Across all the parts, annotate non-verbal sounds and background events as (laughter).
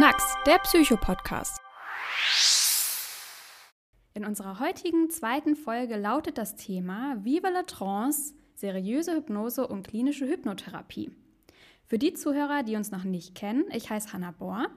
Knacks, der Psycho-Podcast. In unserer heutigen zweiten Folge lautet das Thema Vive la Trance, seriöse Hypnose und klinische Hypnotherapie. Für die Zuhörer, die uns noch nicht kennen, ich heiße Hanna Bohr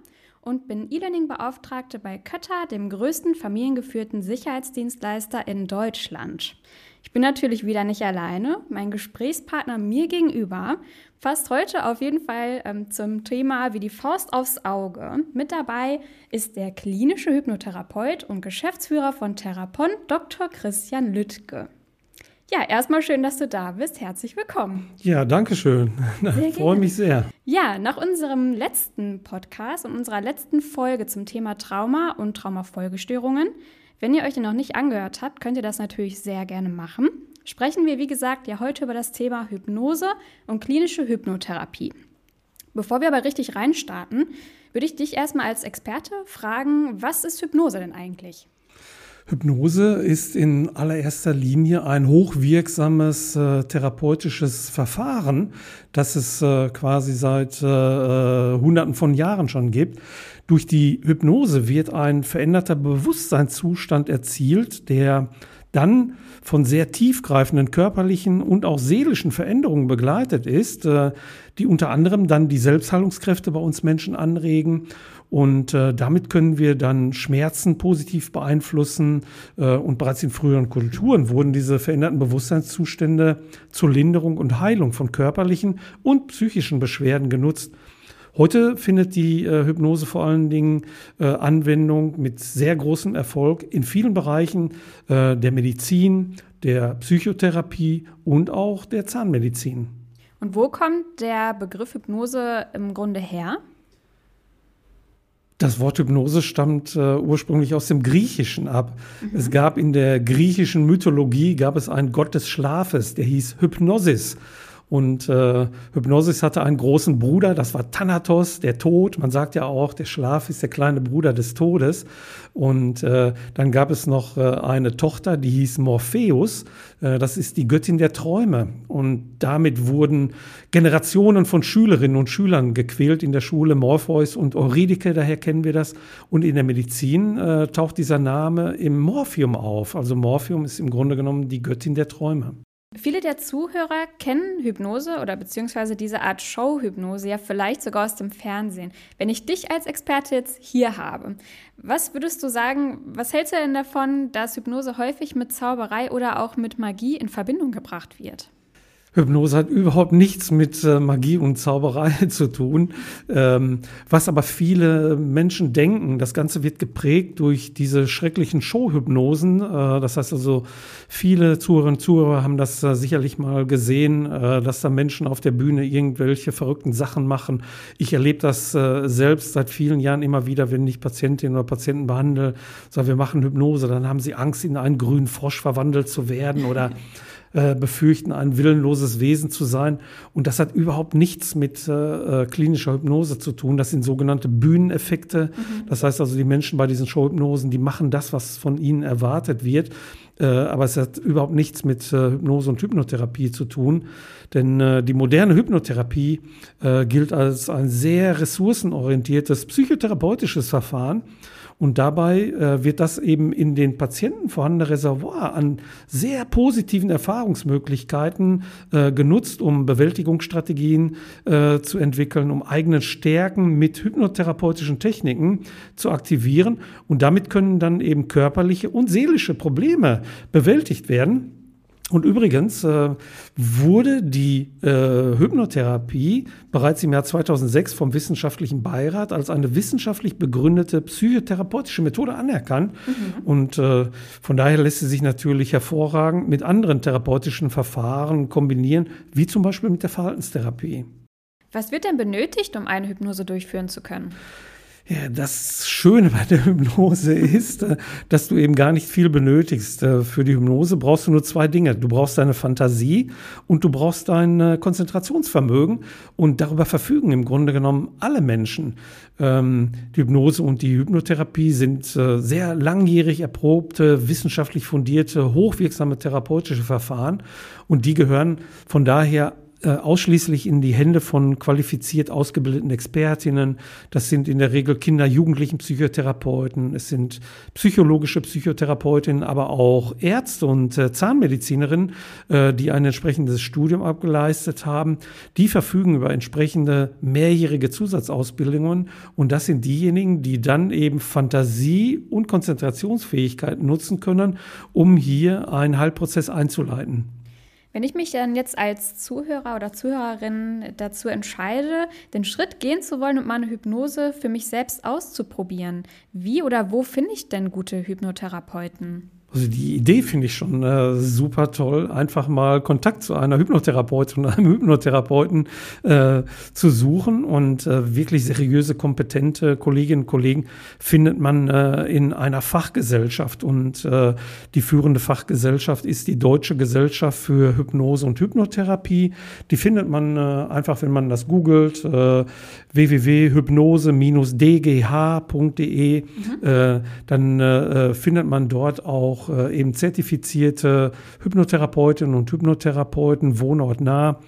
und bin E-Learning-Beauftragte bei Kötter, dem größten familiengeführten Sicherheitsdienstleister in Deutschland. Ich bin natürlich wieder nicht alleine. Mein Gesprächspartner mir gegenüber fasst heute auf jeden Fall ähm, zum Thema wie die Faust aufs Auge. Mit dabei ist der klinische Hypnotherapeut und Geschäftsführer von Therapon, Dr. Christian Lüttke. Ja, erstmal schön, dass du da bist. Herzlich willkommen. Ja, danke schön. (laughs) Ich freue mich sehr. Ja, nach unserem letzten Podcast und unserer letzten Folge zum Thema Trauma und Traumafolgestörungen, wenn ihr euch den noch nicht angehört habt, könnt ihr das natürlich sehr gerne machen. Sprechen wir, wie gesagt, ja heute über das Thema Hypnose und klinische Hypnotherapie. Bevor wir aber richtig reinstarten, würde ich dich erstmal als Experte fragen, was ist Hypnose denn eigentlich? Hypnose ist in allererster Linie ein hochwirksames äh, therapeutisches Verfahren, das es äh, quasi seit äh, äh, Hunderten von Jahren schon gibt. Durch die Hypnose wird ein veränderter Bewusstseinszustand erzielt, der dann von sehr tiefgreifenden körperlichen und auch seelischen Veränderungen begleitet ist, äh, die unter anderem dann die Selbstheilungskräfte bei uns Menschen anregen. Und äh, damit können wir dann Schmerzen positiv beeinflussen. Äh, und bereits in früheren Kulturen wurden diese veränderten Bewusstseinszustände zur Linderung und Heilung von körperlichen und psychischen Beschwerden genutzt. Heute findet die äh, Hypnose vor allen Dingen äh, Anwendung mit sehr großem Erfolg in vielen Bereichen äh, der Medizin, der Psychotherapie und auch der Zahnmedizin. Und wo kommt der Begriff Hypnose im Grunde her? Das Wort Hypnose stammt äh, ursprünglich aus dem Griechischen ab. Mhm. Es gab in der griechischen Mythologie gab es einen Gott des Schlafes, der hieß Hypnosis. Und äh, Hypnosis hatte einen großen Bruder, das war Thanatos, der Tod. Man sagt ja auch, der Schlaf ist der kleine Bruder des Todes. Und äh, dann gab es noch äh, eine Tochter, die hieß Morpheus. Äh, das ist die Göttin der Träume. Und damit wurden Generationen von Schülerinnen und Schülern gequält in der Schule. Morpheus und Eurydike, daher kennen wir das. Und in der Medizin äh, taucht dieser Name im Morphium auf. Also Morphium ist im Grunde genommen die Göttin der Träume. Viele der Zuhörer kennen Hypnose oder beziehungsweise diese Art Show-Hypnose ja vielleicht sogar aus dem Fernsehen. Wenn ich dich als Experte jetzt hier habe, was würdest du sagen, was hältst du denn davon, dass Hypnose häufig mit Zauberei oder auch mit Magie in Verbindung gebracht wird? Hypnose hat überhaupt nichts mit äh, Magie und Zauberei (laughs) zu tun. Ähm, was aber viele Menschen denken, das Ganze wird geprägt durch diese schrecklichen Showhypnosen. Äh, das heißt also, viele Zuhörerinnen und Zuhörer haben das äh, sicherlich mal gesehen, dass da Menschen auf der Bühne irgendwelche verrückten Sachen machen. Ich erlebe das selbst seit vielen Jahren immer wieder, wenn ich Patientinnen oder Patienten behandle, sage, wir machen Hypnose, dann haben sie Angst, in einen grünen Frosch verwandelt zu werden oder (laughs) äh, befürchten, ein willenloses Wesen zu sein. Und das hat überhaupt nichts mit äh, äh, klinischer Hypnose zu tun. Das sind sogenannte Bühneneffekte. Mhm. Das heißt also, die Menschen bei diesen Showhypnosen, die machen das, was von ihnen erwartet wird. Äh, aber es hat überhaupt nichts mit äh, Hypnose und Hypnotherapie zu tun. Denn äh, die moderne Hypnotherapie äh, gilt als ein sehr ressourcenorientiertes psychotherapeutisches Verfahren. Und dabei äh, wird das eben in den Patienten vorhandene Reservoir an sehr positiven Erfahrungsmöglichkeiten äh, genutzt, um Bewältigungsstrategien äh, zu entwickeln, um eigene Stärken mit hypnotherapeutischen Techniken zu aktivieren. Und damit können dann eben körperliche und seelische Probleme bewältigt werden. Und übrigens äh, wurde die äh, Hypnotherapie bereits im Jahr 2006 vom Wissenschaftlichen Beirat als eine wissenschaftlich begründete psychotherapeutische Methode anerkannt. Mhm. Und äh, von daher lässt sie sich natürlich hervorragend mit anderen therapeutischen Verfahren kombinieren, wie zum Beispiel mit der Verhaltenstherapie. Was wird denn benötigt, um eine Hypnose durchführen zu können? Ja, das Schöne bei der Hypnose ist, äh, dass du eben gar nicht viel benötigst. Äh, für die Hypnose brauchst du nur zwei Dinge. Du brauchst deine Fantasie und du brauchst dein äh, Konzentrationsvermögen. Und darüber verfügen im Grunde genommen alle Menschen. Ähm, die Hypnose und die Hypnotherapie sind sehr langjährig erprobte, wissenschaftlich fundierte, hochwirksame therapeutische Verfahren. Und die gehören von daher ausschließlich in die Hände von qualifiziert ausgebildeten Expertinnen. Das sind in der Regel Kinder, Jugendlichen Psychotherapeuten, es sind psychologische Psychotherapeutinnen, aber auch Ärzte und äh, Zahnmedizinerinnen, äh, die ein entsprechendes Studium abgeleistet haben. Die verfügen über entsprechende mehrjährige Zusatzausbildungen und das sind diejenigen, die dann eben Fantasie und Konzentrationsfähigkeit nutzen können, um hier einen Heilprozess einzuleiten. Wenn ich mich dann jetzt als Zuhörer oder Zuhörerin dazu entscheide, den Schritt gehen zu wollen und meine Hypnose für mich selbst auszuprobieren, wie oder wo finde ich denn gute Hypnotherapeuten? Also die Idee finde ich schon äh, super toll, einfach mal Kontakt zu einer Hypnotherapeutin und einem Hypnotherapeuten äh, zu suchen und äh, wirklich seriöse, kompetente Kolleginnen und Kollegen findet man äh, in einer Fachgesellschaft und äh, die führende Fachgesellschaft ist die Deutsche Gesellschaft für Hypnose und Hypnotherapie. Die findet man äh, einfach, wenn man das googelt, www.hypnose-dgh.de, mhm. dann findet man dort auch äh, eben zertifizierte Hypnotherapeutinnen und Hypnotherapeuten, wohnortnah.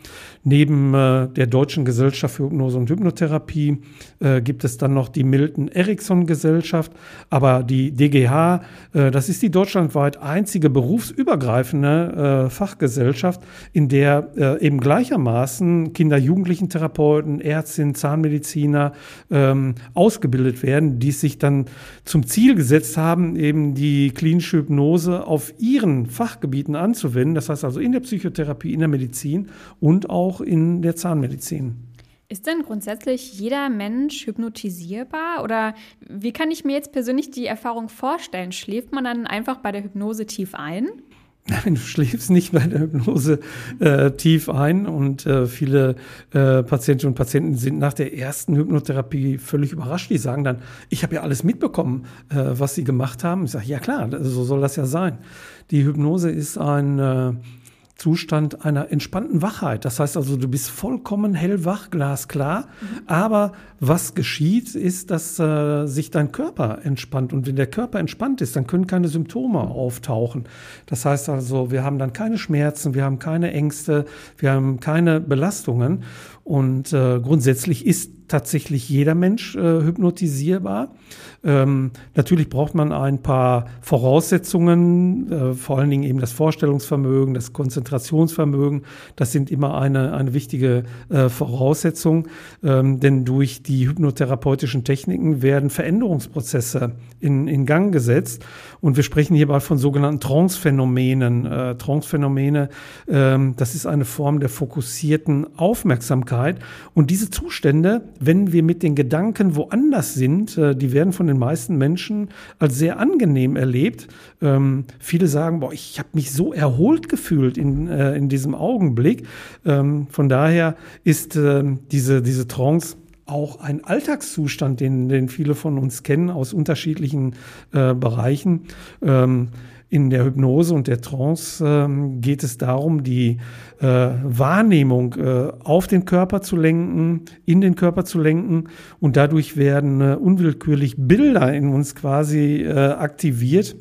Neben äh, der Deutschen Gesellschaft für Hypnose und Hypnotherapie äh, gibt es dann noch die Milton Erickson Gesellschaft. Aber die DGH, äh, das ist die deutschlandweit einzige berufsübergreifende äh, Fachgesellschaft, in der äh, eben gleichermaßen Kinder-Jugendlichen-Therapeuten, Ärztinnen, Zahnmediziner ähm, ausgebildet werden, die sich dann zum Ziel gesetzt haben, eben die klinische Hypnose auf ihren Fachgebieten anzuwenden. Das heißt also in der Psychotherapie, in der Medizin und auch auch in der Zahnmedizin. Ist denn grundsätzlich jeder Mensch hypnotisierbar? Oder wie kann ich mir jetzt persönlich die Erfahrung vorstellen? Schläft man dann einfach bei der Hypnose tief ein? (laughs) Nein, du schläfst nicht bei der Hypnose äh, tief ein und äh, viele äh, Patientinnen und Patienten sind nach der ersten Hypnotherapie völlig überrascht. Die sagen dann, ich habe ja alles mitbekommen, äh, was sie gemacht haben. Ich sage, ja klar, so soll das ja sein. Die Hypnose ist ein äh, Zustand einer entspannten Wachheit. Das heißt also, du bist vollkommen hellwach, glasklar. Aber was geschieht, ist, dass äh, sich dein Körper entspannt. Und wenn der Körper entspannt ist, dann können keine Symptome auftauchen. Das heißt also, wir haben dann keine Schmerzen, wir haben keine Ängste, wir haben keine Belastungen. Und äh, grundsätzlich ist tatsächlich jeder Mensch äh, hypnotisierbar. Ähm, natürlich braucht man ein paar Voraussetzungen, äh, vor allen Dingen eben das Vorstellungsvermögen, das Konzentrationsvermögen. Das sind immer eine, eine wichtige äh, Voraussetzung, ähm, denn durch die hypnotherapeutischen Techniken werden Veränderungsprozesse in, in Gang gesetzt. Und wir sprechen hierbei von sogenannten Trance-Phänomenen. Äh, Trance-Phänomene, ähm, das ist eine Form der fokussierten Aufmerksamkeit. Und diese Zustände, wenn wir mit den Gedanken woanders sind, äh, die werden von den meisten Menschen als sehr angenehm erlebt. Ähm, viele sagen, boah, ich habe mich so erholt gefühlt in, äh, in diesem Augenblick. Ähm, von daher ist äh, diese, diese Trance auch ein Alltagszustand, den, den viele von uns kennen aus unterschiedlichen äh, Bereichen. Ähm, in der Hypnose und der Trance ähm, geht es darum, die äh, Wahrnehmung äh, auf den Körper zu lenken, in den Körper zu lenken. Und dadurch werden äh, unwillkürlich Bilder in uns quasi äh, aktiviert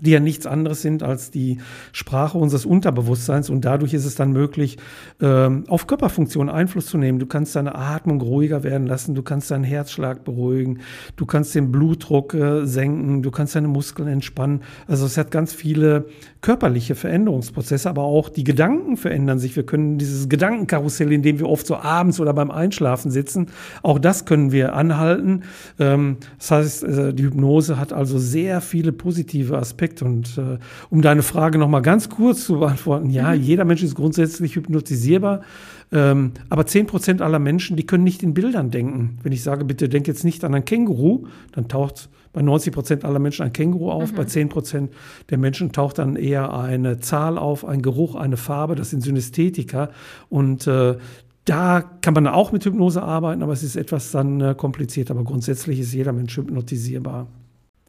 die ja nichts anderes sind als die Sprache unseres Unterbewusstseins und dadurch ist es dann möglich, ähm, auf Körperfunktionen Einfluss zu nehmen. Du kannst deine Atmung ruhiger werden lassen, du kannst deinen Herzschlag beruhigen, du kannst den Blutdruck äh, senken, du kannst deine Muskeln entspannen. Also es hat ganz viele körperliche Veränderungsprozesse, aber auch die Gedanken verändern sich. Wir können dieses Gedankenkarussell, in dem wir oft so abends oder beim Einschlafen sitzen, auch das können wir anhalten. Ähm, das heißt, äh, die Hypnose hat also sehr viele positive Aspekte Aspekt. Und äh, um deine Frage noch mal ganz kurz zu beantworten, ja, mhm. jeder Mensch ist grundsätzlich hypnotisierbar. Ähm, aber 10 Prozent aller Menschen, die können nicht in Bildern denken. Wenn ich sage, bitte denk jetzt nicht an ein Känguru, dann taucht bei 90 Prozent aller Menschen ein Känguru auf. Mhm. Bei 10 Prozent der Menschen taucht dann eher eine Zahl auf, ein Geruch, eine Farbe. Das sind Synästhetika. Und äh, da kann man auch mit Hypnose arbeiten, aber es ist etwas dann äh, kompliziert. Aber grundsätzlich ist jeder Mensch hypnotisierbar.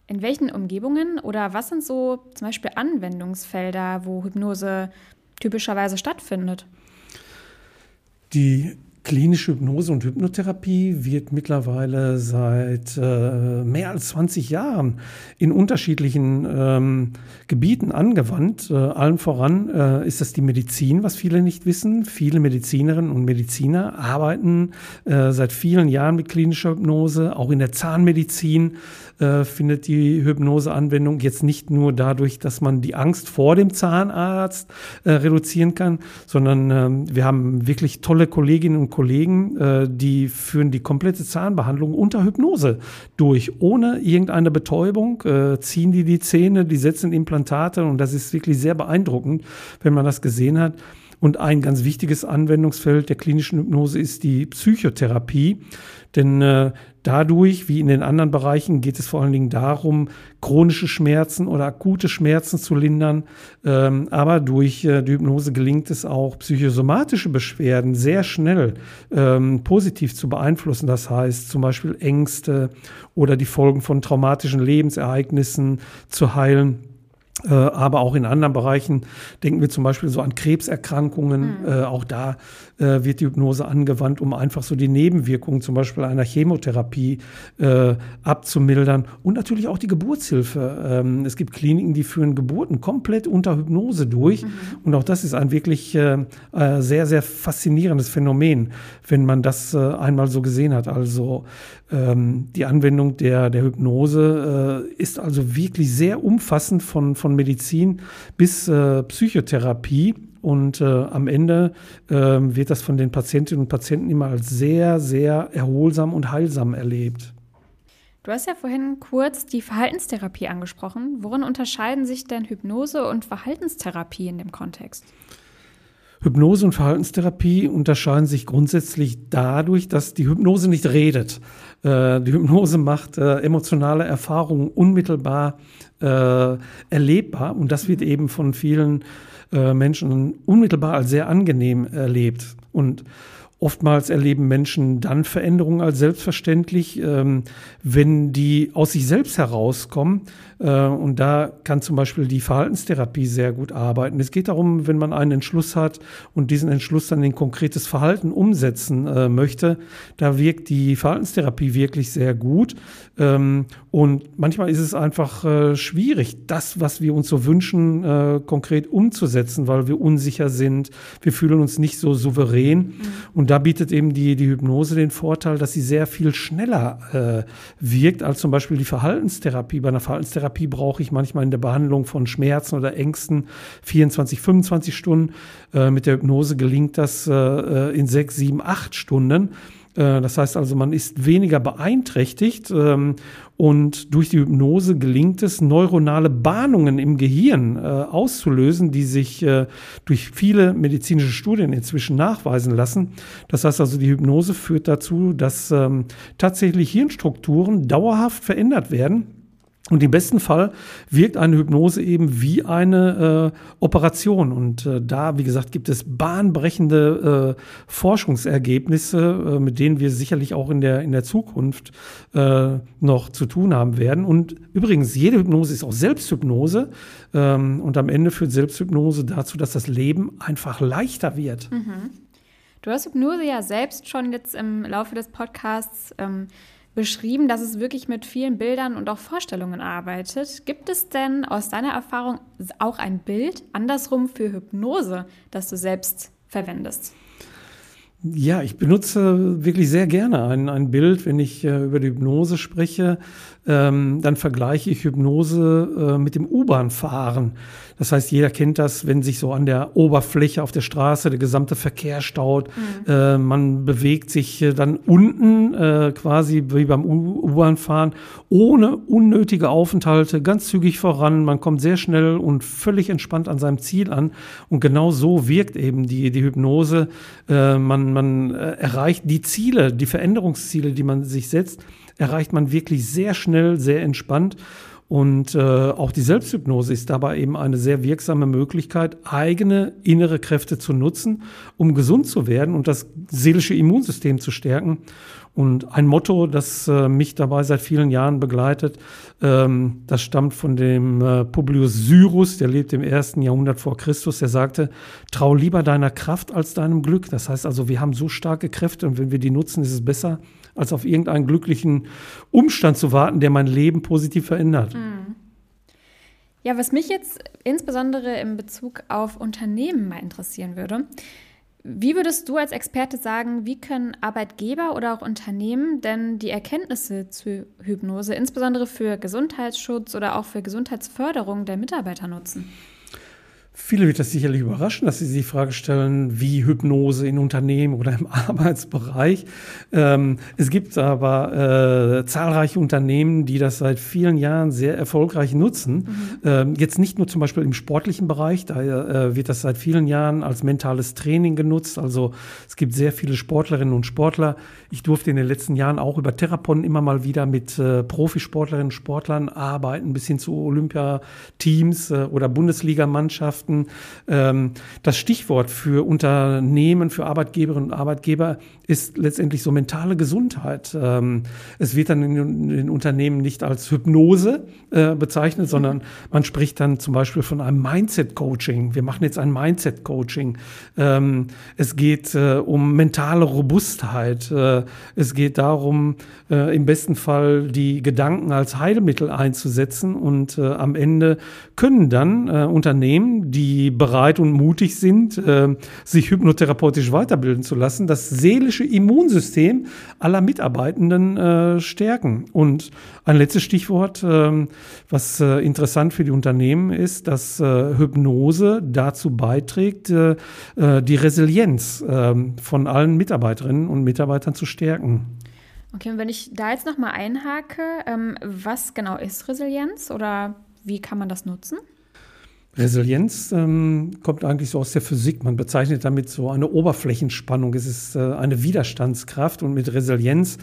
In welchen Umgebungen oder was sind so zum Beispiel Anwendungsfelder, wo Hypnose typischerweise stattfindet? Die Klinische Hypnose und Hypnotherapie wird mittlerweile seit äh, mehr als 20 Jahren in unterschiedlichen ähm, Gebieten angewandt. Äh, allen voran äh, ist das die Medizin, was viele nicht wissen. Viele Medizinerinnen und Mediziner arbeiten äh, seit vielen Jahren mit klinischer Hypnose. Auch in der Zahnmedizin äh, findet die Hypnose Anwendung. Jetzt nicht nur dadurch, dass man die Angst vor dem Zahnarzt äh, reduzieren kann, sondern ähm, wir haben wirklich tolle Kolleginnen und Kollegen, äh, die führen die komplette Zahnbehandlung unter Hypnose durch, ohne irgendeine Betäubung, äh, ziehen die die Zähne, die setzen Implantate und das ist wirklich sehr beeindruckend, wenn man das gesehen hat. Und ein ganz wichtiges Anwendungsfeld der klinischen Hypnose ist die Psychotherapie. Denn äh, dadurch, wie in den anderen Bereichen, geht es vor allen Dingen darum, chronische Schmerzen oder akute Schmerzen zu lindern. Ähm, aber durch äh, die Hypnose gelingt es auch, psychosomatische Beschwerden sehr schnell ähm, positiv zu beeinflussen. Das heißt zum Beispiel Ängste oder die Folgen von traumatischen Lebensereignissen zu heilen. Äh, aber auch in anderen Bereichen denken wir zum Beispiel so an Krebserkrankungen. Mhm. Äh, auch da äh, wird die Hypnose angewandt, um einfach so die Nebenwirkungen zum Beispiel einer Chemotherapie äh, abzumildern. Und natürlich auch die Geburtshilfe. Ähm, es gibt Kliniken, die führen Geburten komplett unter Hypnose durch. Mhm. Und auch das ist ein wirklich äh, äh, sehr, sehr faszinierendes Phänomen, wenn man das einmal so gesehen hat. Also ähm, die Anwendung der, der Hypnose ist also wirklich sehr umfassend von, von Medizin bis Psychotherapie. Und äh, am Ende äh, wird das von den Patientinnen und Patienten immer als sehr, sehr erholsam und heilsam erlebt. Du hast ja vorhin kurz die Verhaltenstherapie angesprochen. Worin unterscheiden sich denn Hypnose und Verhaltenstherapie in dem Kontext? Hypnose und Verhaltenstherapie unterscheiden sich grundsätzlich dadurch, dass die Hypnose nicht redet. Äh, die Hypnose macht äh, emotionale Erfahrungen unmittelbar äh, erlebbar und das wird eben von vielen äh, Menschen unmittelbar als sehr angenehm erlebt. Und Oftmals erleben Menschen dann Veränderungen als selbstverständlich, ähm, wenn die aus sich selbst herauskommen. Äh, und da kann zum Beispiel die Verhaltenstherapie sehr gut arbeiten. Es geht darum, wenn man einen Entschluss hat und diesen Entschluss dann in konkretes Verhalten umsetzen äh, möchte, da wirkt die Verhaltenstherapie wirklich sehr gut. Ähm, und manchmal ist es einfach äh, schwierig, das, was wir uns so wünschen, äh, konkret umzusetzen, weil wir unsicher sind. Wir fühlen uns nicht so souverän. Mhm. Und da bietet eben die, die Hypnose den Vorteil, dass sie sehr viel schneller äh, wirkt als zum Beispiel die Verhaltenstherapie. Bei einer Verhaltenstherapie brauche ich manchmal in der Behandlung von Schmerzen oder Ängsten 24, 25 Stunden. Äh, mit der Hypnose gelingt das äh, äh in sechs, sieben, acht Stunden. Äh, das heißt also, man ist weniger beeinträchtigt ähm, und durch die Hypnose gelingt es, neuronale Bahnungen im Gehirn äh, auszulösen, die sich äh, durch viele medizinische Studien inzwischen nachweisen lassen. Das heißt also, die Hypnose führt dazu, dass ähm, tatsächlich Hirnstrukturen dauerhaft verändert werden und im besten Fall wirkt eine Hypnose eben wie eine äh, Operation. Und äh, da, wie gesagt, gibt es bahnbrechende äh, Forschungsergebnisse, äh, mit denen wir sicherlich auch in der, in der Zukunft äh, noch zu tun haben werden. Und übrigens, jede Hypnose ist auch Selbsthypnose. Ähm, und am Ende führt Selbsthypnose dazu, dass das Leben einfach leichter wird. Mhm. Du hast Hypnose ja selbst schon jetzt im Laufe des Podcasts ähm, beschrieben, dass es wirklich mit vielen Bildern und auch Vorstellungen arbeitet. Gibt es denn aus deiner Erfahrung auch ein Bild andersrum für Hypnose, das du selbst verwendest? Ja, ich benutze wirklich sehr gerne ein, ein Bild, wenn ich äh, über die Hypnose spreche. Ähm, dann vergleiche ich Hypnose äh, mit dem U-Bahn-Fahren. Das heißt, jeder kennt das, wenn sich so an der Oberfläche auf der Straße der gesamte Verkehr staut. Mhm. Äh, man bewegt sich äh, dann unten äh, quasi wie beim U-Bahn-Fahren ohne unnötige Aufenthalte ganz zügig voran. Man kommt sehr schnell und völlig entspannt an seinem Ziel an. Und genau so wirkt eben die, die Hypnose. Äh, man man äh, erreicht die Ziele, die Veränderungsziele, die man sich setzt, erreicht man wirklich sehr schnell, sehr entspannt. Und äh, auch die Selbsthypnose ist dabei eben eine sehr wirksame Möglichkeit, eigene innere Kräfte zu nutzen, um gesund zu werden und das seelische Immunsystem zu stärken. Und ein Motto, das äh, mich dabei seit vielen Jahren begleitet, ähm, das stammt von dem äh, Publius Syrus, der lebt im ersten Jahrhundert vor Christus. Der sagte, trau lieber deiner Kraft als deinem Glück. Das heißt also, wir haben so starke Kräfte und wenn wir die nutzen, ist es besser, als auf irgendeinen glücklichen Umstand zu warten, der mein Leben positiv verändert. Mhm. Ja, was mich jetzt insbesondere in Bezug auf Unternehmen mal interessieren würde, wie würdest du als Experte sagen, wie können Arbeitgeber oder auch Unternehmen denn die Erkenntnisse zur Hypnose, insbesondere für Gesundheitsschutz oder auch für Gesundheitsförderung der Mitarbeiter nutzen? Viele wird das sicherlich überraschen, dass sie sich die Frage stellen, wie Hypnose in Unternehmen oder im (laughs) Arbeitsbereich. Ähm, es gibt aber äh, zahlreiche Unternehmen, die das seit vielen Jahren sehr erfolgreich nutzen. Mhm. Ähm, jetzt nicht nur zum Beispiel im sportlichen Bereich, da äh, wird das seit vielen Jahren als mentales Training genutzt. Also es gibt sehr viele Sportlerinnen und Sportler. Ich durfte in den letzten Jahren auch über Therapon immer mal wieder mit äh, Profisportlerinnen und Sportlern arbeiten, bis hin zu Olympiateams äh, oder Bundesligamannschaften. Mannschaften. Ähm, das Stichwort für Unternehmen, für Arbeitgeberinnen und Arbeitgeber ist letztendlich so mentale Gesundheit. Ähm, es wird dann in den Unternehmen nicht als Hypnose äh, bezeichnet, sondern man spricht dann zum Beispiel von einem Mindset-Coaching. Wir machen jetzt ein Mindset-Coaching. Ähm, es geht äh, um mentale Robustheit. Äh, es geht darum, im besten Fall die Gedanken als Heilmittel einzusetzen und am Ende können dann Unternehmen, die bereit und mutig sind, sich hypnotherapeutisch weiterbilden zu lassen, das seelische psychische Immunsystem aller Mitarbeitenden äh, stärken. Und ein letztes Stichwort, äh, was äh, interessant für die Unternehmen ist, dass äh, Hypnose dazu beiträgt, äh, äh, die Resilienz von allen Mitarbeiterinnen und Mitarbeitern zu stärken. Okay, und wenn ich da jetzt nochmal einhake, ähm, was genau ist Resilienz oder wie kann man das nutzen? Resilienz ähm, kommt eigentlich so aus der Physik. Man bezeichnet damit so eine Oberflächenspannung. Es ist äh, eine Widerstandskraft und mit Resilienz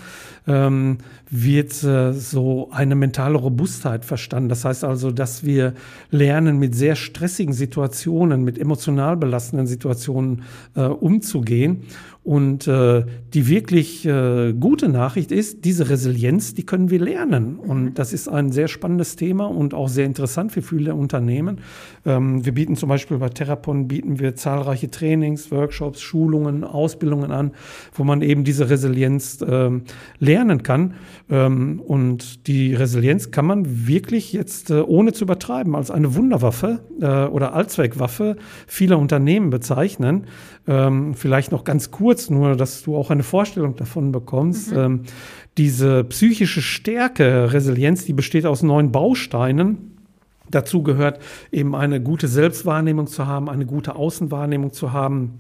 ähm, wird äh, so eine mentale Robustheit verstanden. Das heißt also, dass wir lernen, mit sehr stressigen Situationen, mit emotional belastenden Situationen äh, umzugehen und äh, die wirklich äh, gute Nachricht ist, diese Resilienz, die können wir lernen. Und mhm. das ist ein sehr spannendes Thema und auch sehr interessant für viele Unternehmen. Ähm, wir bieten zum Beispiel bei Therapon bieten wir zahlreiche Trainings, Workshops, Schulungen, Ausbildungen an, wo man eben diese Resilienz äh, lernen kann. Ähm, und die Resilienz kann man wirklich jetzt, äh, ohne zu übertreiben, als eine Wunderwaffe äh, oder Allzweckwaffe vieler Unternehmen bezeichnen. Ähm, vielleicht noch ganz kurz, nur dass du auch eine Vorstellung davon bekommst. Mhm. Ähm, diese psychische Stärke, Resilienz, die besteht aus neun Bausteinen. Dazu gehört eben eine gute Selbstwahrnehmung zu haben, eine gute Außenwahrnehmung zu haben.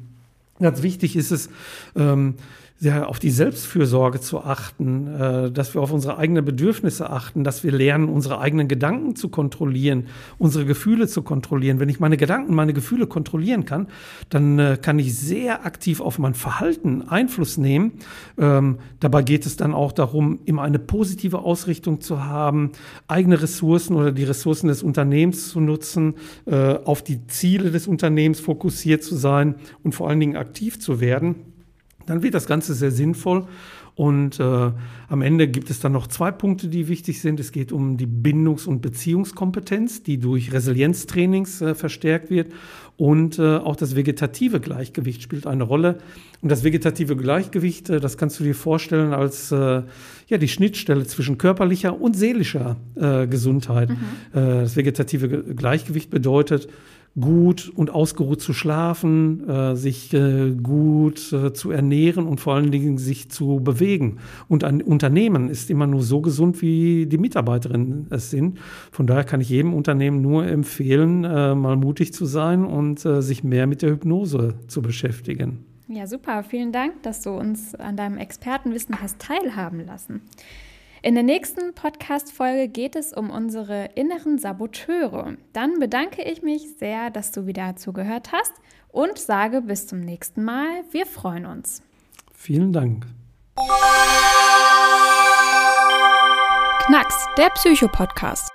Ganz wichtig ist es, ähm, sehr auf die Selbstfürsorge zu achten, äh, dass wir auf unsere eigenen Bedürfnisse achten, dass wir lernen, unsere eigenen Gedanken zu kontrollieren, unsere Gefühle zu kontrollieren. Wenn ich meine Gedanken, meine Gefühle kontrollieren kann, dann äh, kann ich sehr aktiv auf mein Verhalten Einfluss nehmen. Ähm, dabei geht es dann auch darum, immer eine positive Ausrichtung zu haben, eigene Ressourcen oder die Ressourcen des Unternehmens zu nutzen, äh, auf die Ziele des Unternehmens fokussiert zu sein und vor allen Dingen aktiv zu werden dann wird das Ganze sehr sinnvoll. Und äh, am Ende gibt es dann noch zwei Punkte, die wichtig sind. Es geht um die Bindungs- und Beziehungskompetenz, die durch Resilienztrainings äh, verstärkt wird. Und äh, auch das vegetative Gleichgewicht spielt eine Rolle. Und das vegetative Gleichgewicht, äh, das kannst du dir vorstellen als äh, ja, die Schnittstelle zwischen körperlicher und seelischer äh, Gesundheit. Mhm. Äh, das vegetative Gleichgewicht bedeutet, gut und ausgeruht zu schlafen, äh, sich äh, gut äh, zu ernähren und vor allen Dingen sich zu bewegen. Und ein Unternehmen ist immer nur so gesund, wie die Mitarbeiterinnen es sind. Von daher kann ich jedem Unternehmen nur empfehlen, äh, mal mutig zu sein und äh, sich mehr mit der Hypnose zu beschäftigen. Ja, super. Vielen Dank, dass du uns an deinem Expertenwissen hast teilhaben lassen. In der nächsten Podcast-Folge geht es um unsere inneren Saboteure. Dann bedanke ich mich sehr, dass du wieder zugehört hast und sage bis zum nächsten Mal. Wir freuen uns. Vielen Dank. Knacks, der Psycho-Podcast.